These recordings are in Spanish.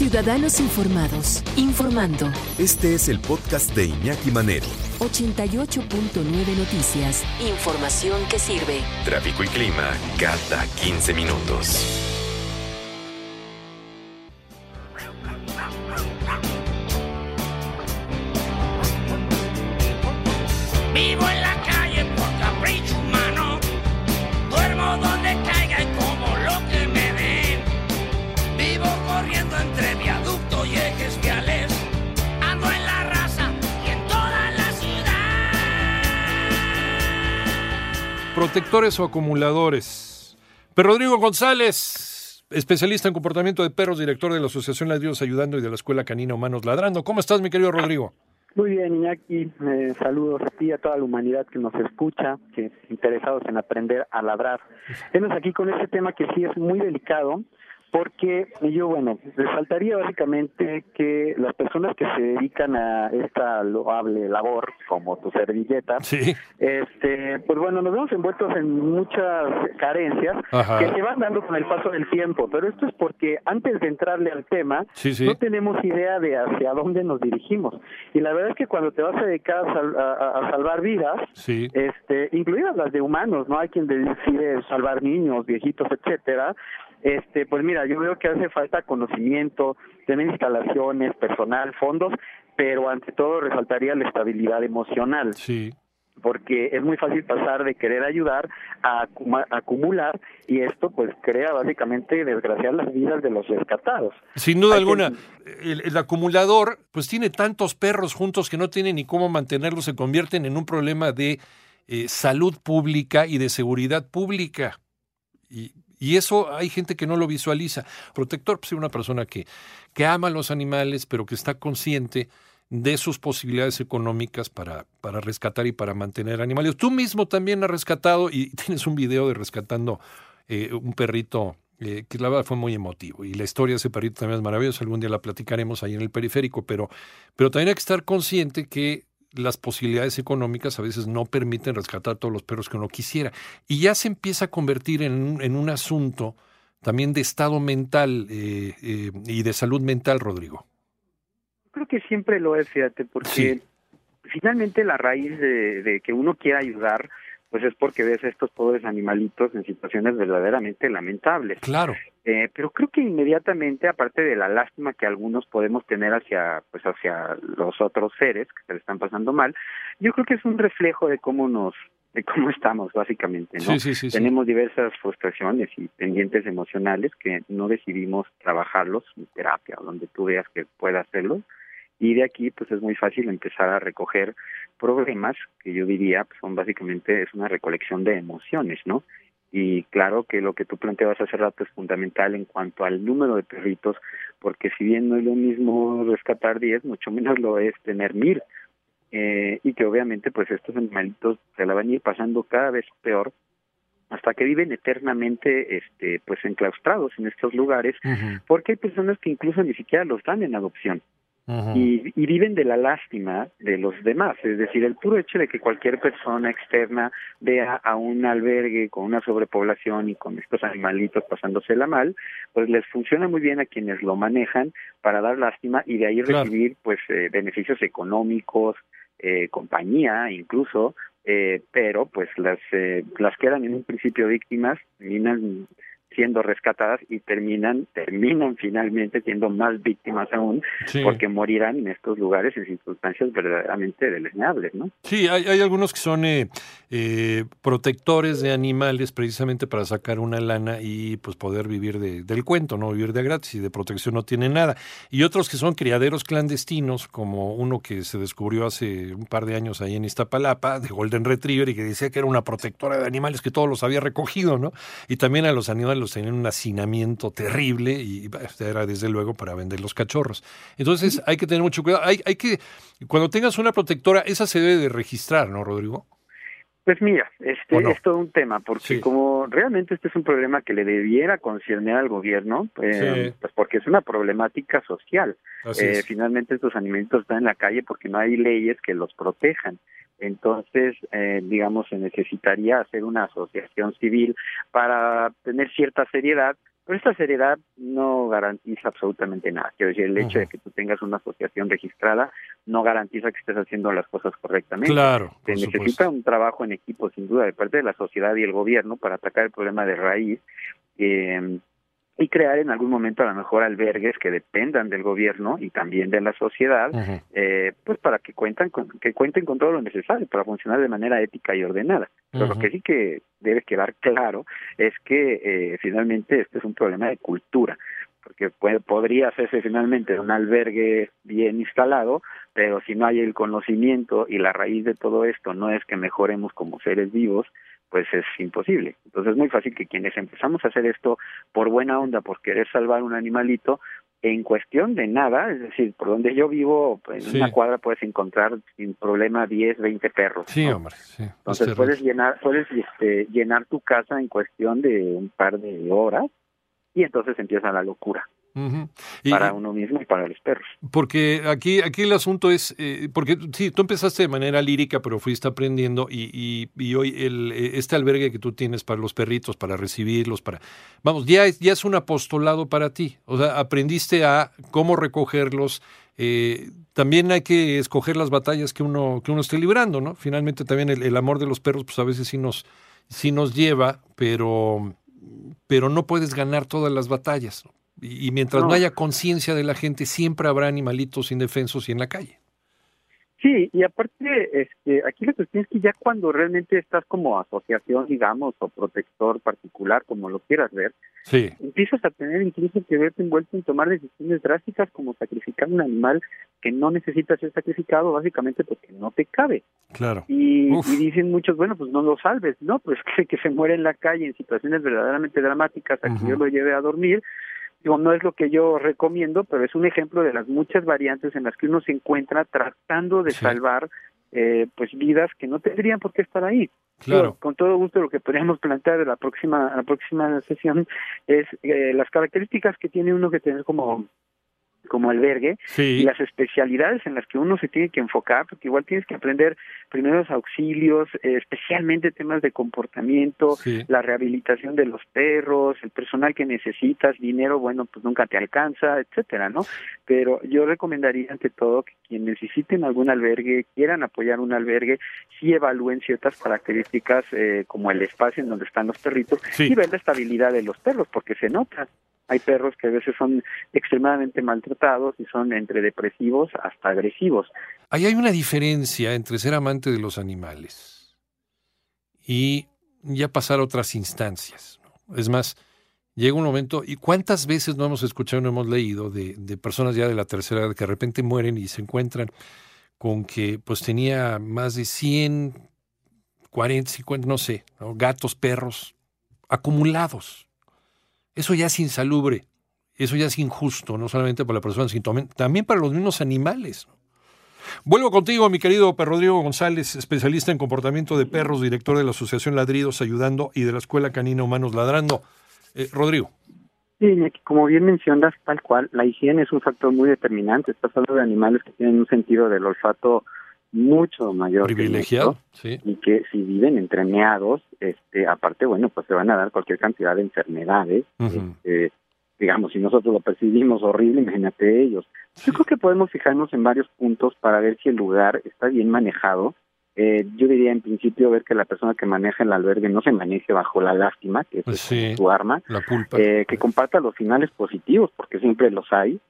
Ciudadanos Informados, informando. Este es el podcast de Iñaki Manero. 88.9 Noticias. Información que sirve. Tráfico y clima cada 15 minutos. Vivo en la calle por capricho protectores o acumuladores. Pero Rodrigo González, especialista en comportamiento de perros, director de la Asociación Ladridos Ayudando y de la Escuela Canina Humanos Ladrando. ¿Cómo estás, mi querido Rodrigo? Muy bien, Iñaki. Eh, saludos a ti y a toda la humanidad que nos escucha, que interesados en aprender a ladrar. Venimos aquí con este tema que sí es muy delicado, porque yo, bueno, resaltaría básicamente que las personas que se dedican a esta loable labor, como tu servilleta, Sí. este, pues bueno, nos vemos envueltos en muchas carencias Ajá. que se van dando con el paso del tiempo, pero esto es porque antes de entrarle al tema, Sí, sí. no tenemos idea de hacia dónde nos dirigimos. Y la verdad es que cuando te vas a dedicar a, sal- a- a salvar vidas, Sí. este, incluidas las de humanos, no hay quien decide salvar niños, viejitos, etcétera. Este, pues mira, yo veo que hace falta conocimiento, tener instalaciones, personal, fondos, pero ante todo resaltaría la estabilidad emocional Sí. porque es muy fácil pasar de querer ayudar a acumular y esto pues crea básicamente desgraciar las vidas de los rescatados. Sin duda Hay que- alguna, el, el acumulador pues tiene tantos perros juntos que no tiene ni cómo mantenerlos, se convierten en un problema de eh, salud pública y de seguridad pública. Y, y eso hay gente que no lo visualiza. Protector, pues es una persona que, que ama a los animales, pero que está consciente de sus posibilidades económicas para, para rescatar y para mantener animales. Tú mismo también has rescatado y tienes un video de rescatando eh, un perrito eh, que la verdad fue muy emotivo. Y la historia de ese perrito también es maravillosa. Algún día la platicaremos ahí en el periférico, pero, pero también hay que estar consciente que las posibilidades económicas a veces no permiten rescatar todos los perros que uno quisiera. Y ya se empieza a convertir en un, en un asunto también de estado mental eh, eh, y de salud mental, Rodrigo. Creo que siempre lo es, fíjate, porque Sí. finalmente la raíz de, de que uno quiera ayudar pues es porque ves a estos pobres animalitos en situaciones verdaderamente lamentables. Claro. Eh, pero creo que inmediatamente, aparte de la lástima que algunos podemos tener hacia, pues hacia los otros seres que se le están pasando mal, yo creo que es un reflejo de cómo nos, de cómo estamos básicamente, ¿no? Sí, sí, sí, sí. Tenemos diversas frustraciones y pendientes emocionales que no decidimos trabajarlos en terapia o donde tú veas que pueda hacerlo. Y de aquí, pues es muy fácil empezar a recoger problemas que yo diría pues, son básicamente es una recolección de emociones, ¿no? Y claro que lo que tú planteabas hace rato es fundamental en cuanto al número de perritos, porque si bien no es lo mismo rescatar 10, mucho menos lo es tener mil. Eh, y que obviamente pues estos animalitos se la van a ir pasando cada vez peor hasta que viven eternamente este pues enclaustrados en estos lugares porque hay personas que incluso ni siquiera los dan en adopción y, y viven de la lástima de los demás. Es decir, el puro hecho de que cualquier persona externa vea a un albergue con una sobrepoblación y con estos animalitos pasándosela mal, pues les funciona muy bien a quienes lo manejan para dar lástima y de ahí Claro. recibir pues eh, beneficios económicos, eh, compañía incluso, eh, pero pues las eh, las que eran en un principio víctimas terminan siendo rescatadas y terminan terminan finalmente siendo más víctimas aún Sí. porque morirán en estos lugares en circunstancias verdaderamente deleznables, ¿no? Sí, hay, hay algunos que son eh, eh, protectores de animales precisamente para sacar una lana y pues poder vivir de- del cuento, no vivir de gratis y de protección no tienen nada. Y otros que son criaderos clandestinos, como uno que se descubrió hace un par de años ahí en Iztapalapa, de Golden Retriever, y que decía que era una protectora de animales que todos los había recogido, ¿no? Y también a los animales los tenían un hacinamiento terrible y era desde luego para vender los cachorros. Entonces hay que tener mucho cuidado. Hay, hay que, cuando tengas una protectora, esa se debe de registrar, ¿no, Rodrigo? Pues mira, este es todo un tema, porque como realmente este es un problema que le debiera concernir al gobierno, eh, pues porque es una problemática social. Eh, finalmente estos animalitos están en la calle porque no hay leyes que los protejan. Entonces, eh, digamos, se necesitaría hacer una asociación civil para tener cierta seriedad pero esta seriedad no garantiza absolutamente nada. Quiero decir, el hecho de que tú tengas una asociación registrada no garantiza que estés haciendo las cosas correctamente. Claro. Se necesita un trabajo en equipo, sin duda, de parte de la sociedad y el gobierno para atacar el problema de raíz. Eh, y crear en algún momento a lo mejor albergues que dependan del gobierno y también de la sociedad, eh, pues para que cuentan con, que cuenten con todo lo necesario para funcionar de manera ética y ordenada. Pero lo que sí que debe quedar claro es que eh, finalmente este es un problema de cultura, porque puede, podría hacerse finalmente un albergue bien instalado, pero si no hay el conocimiento y la raíz de todo esto no es que mejoremos como seres vivos, pues es imposible. Entonces es muy fácil que quienes empezamos a hacer esto por buena onda, por querer salvar un animalito, en cuestión de nada, es decir, por donde yo vivo, en una cuadra puedes encontrar sin problema 10, 20 perros. Sí, hombre. Entonces puedes llenar, puedes este, llenar tu casa en cuestión de un par de horas y entonces empieza la locura para uno mismo y para los perros. Porque aquí, aquí el asunto es, eh, porque sí, tú empezaste de manera lírica, pero fuiste aprendiendo y, y, hoy el, eh, este albergue que tú tienes para los perritos, para recibirlos, para, vamos, ya es, ya es un apostolado para ti. O sea, aprendiste a cómo recogerlos. Eh, también hay que escoger las batallas que uno, que uno esté librando, ¿no? Finalmente también el, el amor de los perros, pues a veces sí nos, sí nos lleva, pero, pero no puedes ganar todas las batallas. Y, mientras no, haya conciencia de la gente, siempre habrá animalitos indefensos y en la calle. Sí, y aparte, este, aquí la cuestión es que ya cuando realmente estás como asociación, digamos, o protector particular, como lo quieras ver, empiezas a tener incluso que verte envuelto en tomar decisiones drásticas como sacrificar un animal que no necesita ser sacrificado, básicamente porque no te cabe. Claro. Y, dicen muchos, bueno, pues no lo salves, no, pues que, que se muere en la calle en situaciones verdaderamente dramáticas, a que yo lo lleve a dormir, Digo, no es lo que yo recomiendo, pero es un ejemplo de las muchas variantes en las que uno se encuentra tratando de salvar eh, pues vidas que no tendrían por qué estar ahí. Claro. con todo gusto lo que podríamos plantear de la próxima la próxima sesión es eh, las características que tiene uno que tener como como albergue y las especialidades en las que uno se tiene que enfocar, porque igual tienes que aprender primeros auxilios, eh, especialmente temas de comportamiento, la rehabilitación de los perros, el personal que necesitas, dinero, bueno, pues nunca te alcanza, etcétera, ¿no? Pero yo recomendaría ante todo que quien necesiten algún albergue, quieran apoyar un albergue, sí evalúen ciertas características eh, como el espacio en donde están los perritos y ver la estabilidad de los perros, porque se nota hay perros que a veces son extremadamente maltratados y son entre depresivos hasta agresivos. Ahí hay una diferencia entre ser amante de los animales y ya pasar otras instancias. Es más, llega un momento, y cuántas veces no hemos escuchado, no hemos leído de, personas ya de la tercera edad que de repente mueren y se encuentran con que pues tenía más de 100, 40, 50, no sé, gatos, perros acumulados eso ya es insalubre, eso ya es injusto, no solamente para la persona, sino también para los mismos animales. Vuelvo contigo, mi querido Rodrigo González, especialista en comportamiento de perros, director de la Asociación Ladridos Ayudando y de la Escuela Canina Humanos Ladrando. Eh, Rodrigo. Sí, como bien mencionas, tal cual, la higiene es un factor muy determinante. Estás hablando de animales que tienen un sentido del olfato mucho mayor privilegiado sí. y que si viven entremeados este aparte bueno pues se van a dar cualquier cantidad de enfermedades este, digamos si nosotros lo percibimos horrible imagínate ellos yo creo que podemos fijarnos en varios puntos para ver si el lugar está bien manejado eh, yo diría en principio ver que la persona que maneja el albergue no se maneje bajo la lástima que es su arma la culpa. Eh, que comparta los finales positivos porque siempre los hay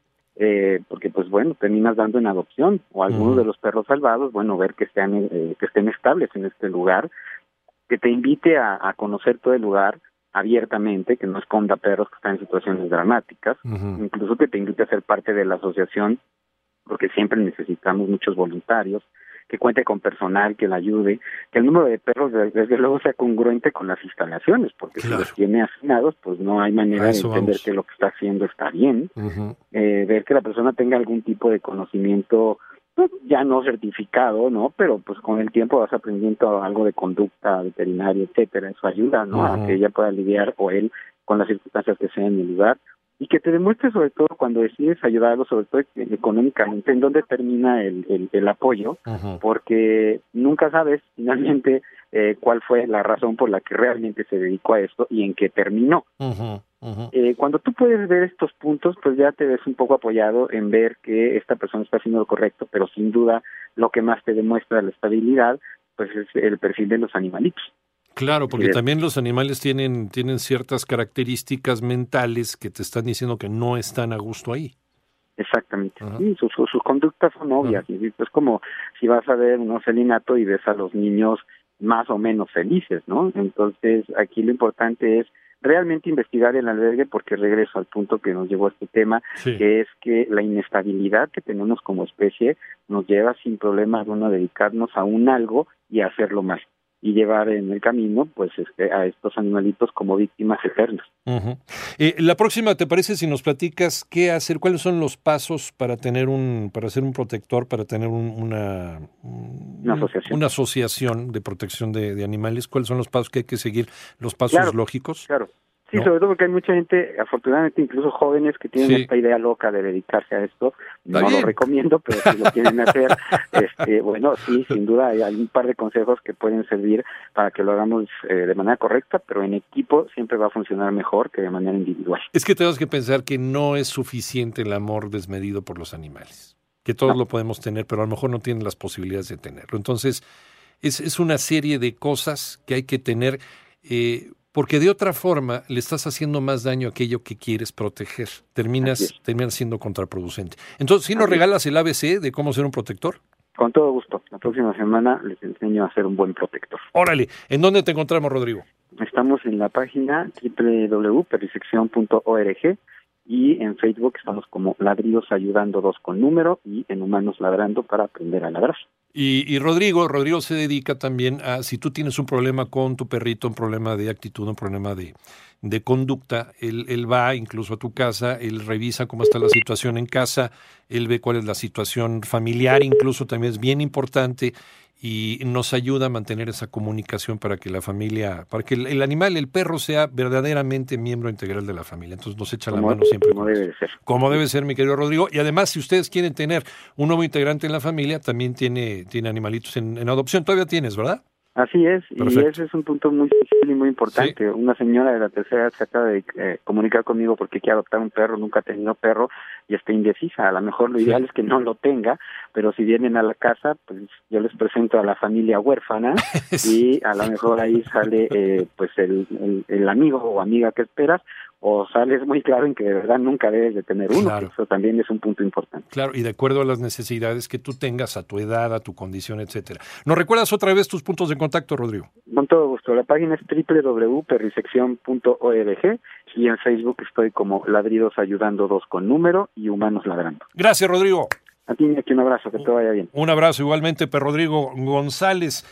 eh, porque pues bueno, terminas dando en adopción o algunos de los perros salvados, bueno, ver que estén, eh, que estén estables en este lugar, que te invite a, conocer todo el lugar abiertamente, que no esconda perros que están en situaciones dramáticas, incluso que te invite a ser parte de la asociación, porque siempre necesitamos muchos voluntarios, que cuente con personal que la ayude, que el número de perros desde luego sea congruente con las instalaciones, porque si los tiene asignados, pues no hay manera de entender que lo que está haciendo está bien, eh, ver que la persona tenga algún tipo de conocimiento pues, ya no certificado, ¿no? Pero pues con el tiempo vas aprendiendo algo de conducta veterinaria, etcétera, eso ayuda, ¿no? A que ella pueda lidiar o él con las circunstancias que sean en el lugar y que te demuestre sobre todo cuando decides ayudarlo, sobre todo económicamente, en dónde termina el, el, apoyo, porque nunca sabes finalmente eh, cuál fue la razón por la que realmente se dedicó a esto y en qué terminó. Eh, cuando tú puedes ver estos puntos, pues ya te ves un poco apoyado en ver que esta persona está haciendo lo correcto, pero sin duda lo que más te demuestra la estabilidad, pues es el perfil de los animalitos. Claro, porque también los animales tienen, tienen ciertas características mentales que te están diciendo que no están a gusto ahí. Exactamente. Sí, sus, sus, conductas son obvias. Es como si vas a ver un ocelinato y ves a los niños más o menos felices, ¿no? Entonces, aquí lo importante es realmente investigar el albergue porque regreso al punto que nos llevó a este tema, que es que la inestabilidad que tenemos como especie nos lleva sin problema alguno a dedicarnos a un algo y a hacerlo más y llevar en el camino pues este, a estos animalitos como víctimas eternas. Eh, la próxima, ¿te parece si nos platicas qué hacer? ¿Cuáles son los pasos para tener un, para ser un protector, para tener una, una, asociación. de protección de, animales? ¿Cuáles son los pasos que hay que seguir? ¿Los pasos lógicos? Claro. Sí, sobre todo porque hay mucha gente, afortunadamente incluso jóvenes que tienen esta idea loca de dedicarse a esto. no lo recomiendo, pero si lo quieren hacer, este, bueno, sí, sin duda hay, un par de consejos que pueden servir para que lo hagamos eh, de manera correcta, pero en equipo siempre va a funcionar mejor que de manera individual. Es que tenemos que pensar que no es suficiente el amor desmedido por los animales, que todos lo podemos tener, pero a lo mejor no tienen las posibilidades de tenerlo. Entonces, es, es una serie de cosas que hay que tener. Eh, porque de otra forma le estás haciendo más daño a aquello que quieres proteger. Terminas, terminas siendo contraproducente. Entonces, ¿sí nos regalas el ABC de cómo ser un protector? Con todo gusto. La próxima semana les enseño a ser un buen protector. Órale, ¿en dónde te encontramos, Rodrigo? Estamos en la página www.perisección.org y en Facebook estamos como Ladridos Ayudando dos con número y en Humanos Ladrando para aprender a ladrar. Y, Rodrigo, Rodrigo se dedica también a, si tú tienes un problema con tu perrito, un problema de actitud, un problema de, de conducta, él, él va incluso a tu casa, él revisa cómo está la situación en casa, él ve cuál es la situación familiar, incluso también es bien importante y nos ayuda a mantener esa comunicación para que la familia, para que el, animal, el perro, sea verdaderamente miembro integral de la familia. Entonces nos echa la mano siempre. Como debe ser. Como debe ser, mi querido Rodrigo. Y además, si ustedes quieren tener un nuevo integrante en la familia, también tiene, tiene animalitos en, en adopción. Todavía tienes, ¿verdad? Así es, y ese es un punto muy difícil y muy importante. Una señora de la tercera edad se acaba de eh, comunicar conmigo porque quiere adoptar un perro, nunca ha tenido perro y está indecisa. A lo mejor lo ideal es que no lo tenga, pero si vienen a la casa, pues yo les presento a la familia huérfana y a lo mejor ahí sale eh, pues el, el amigo o amiga que esperas o sales muy claro en que de verdad nunca debes de tener uno. Eso también es un punto importante. Claro, y de acuerdo a las necesidades que tú tengas, a tu edad, a tu condición, etcétera. ¿Nos recuerdas otra vez tus puntos de contacto, Rodrigo? Con todo gusto. La página es www.perrisección.org y en Facebook estoy como Ladridos Ayudando Dos con número y Humanos Ladrando. Gracias, Rodrigo. A ti, aquí un abrazo, que te vaya bien. Un abrazo igualmente, Per Rodrigo González.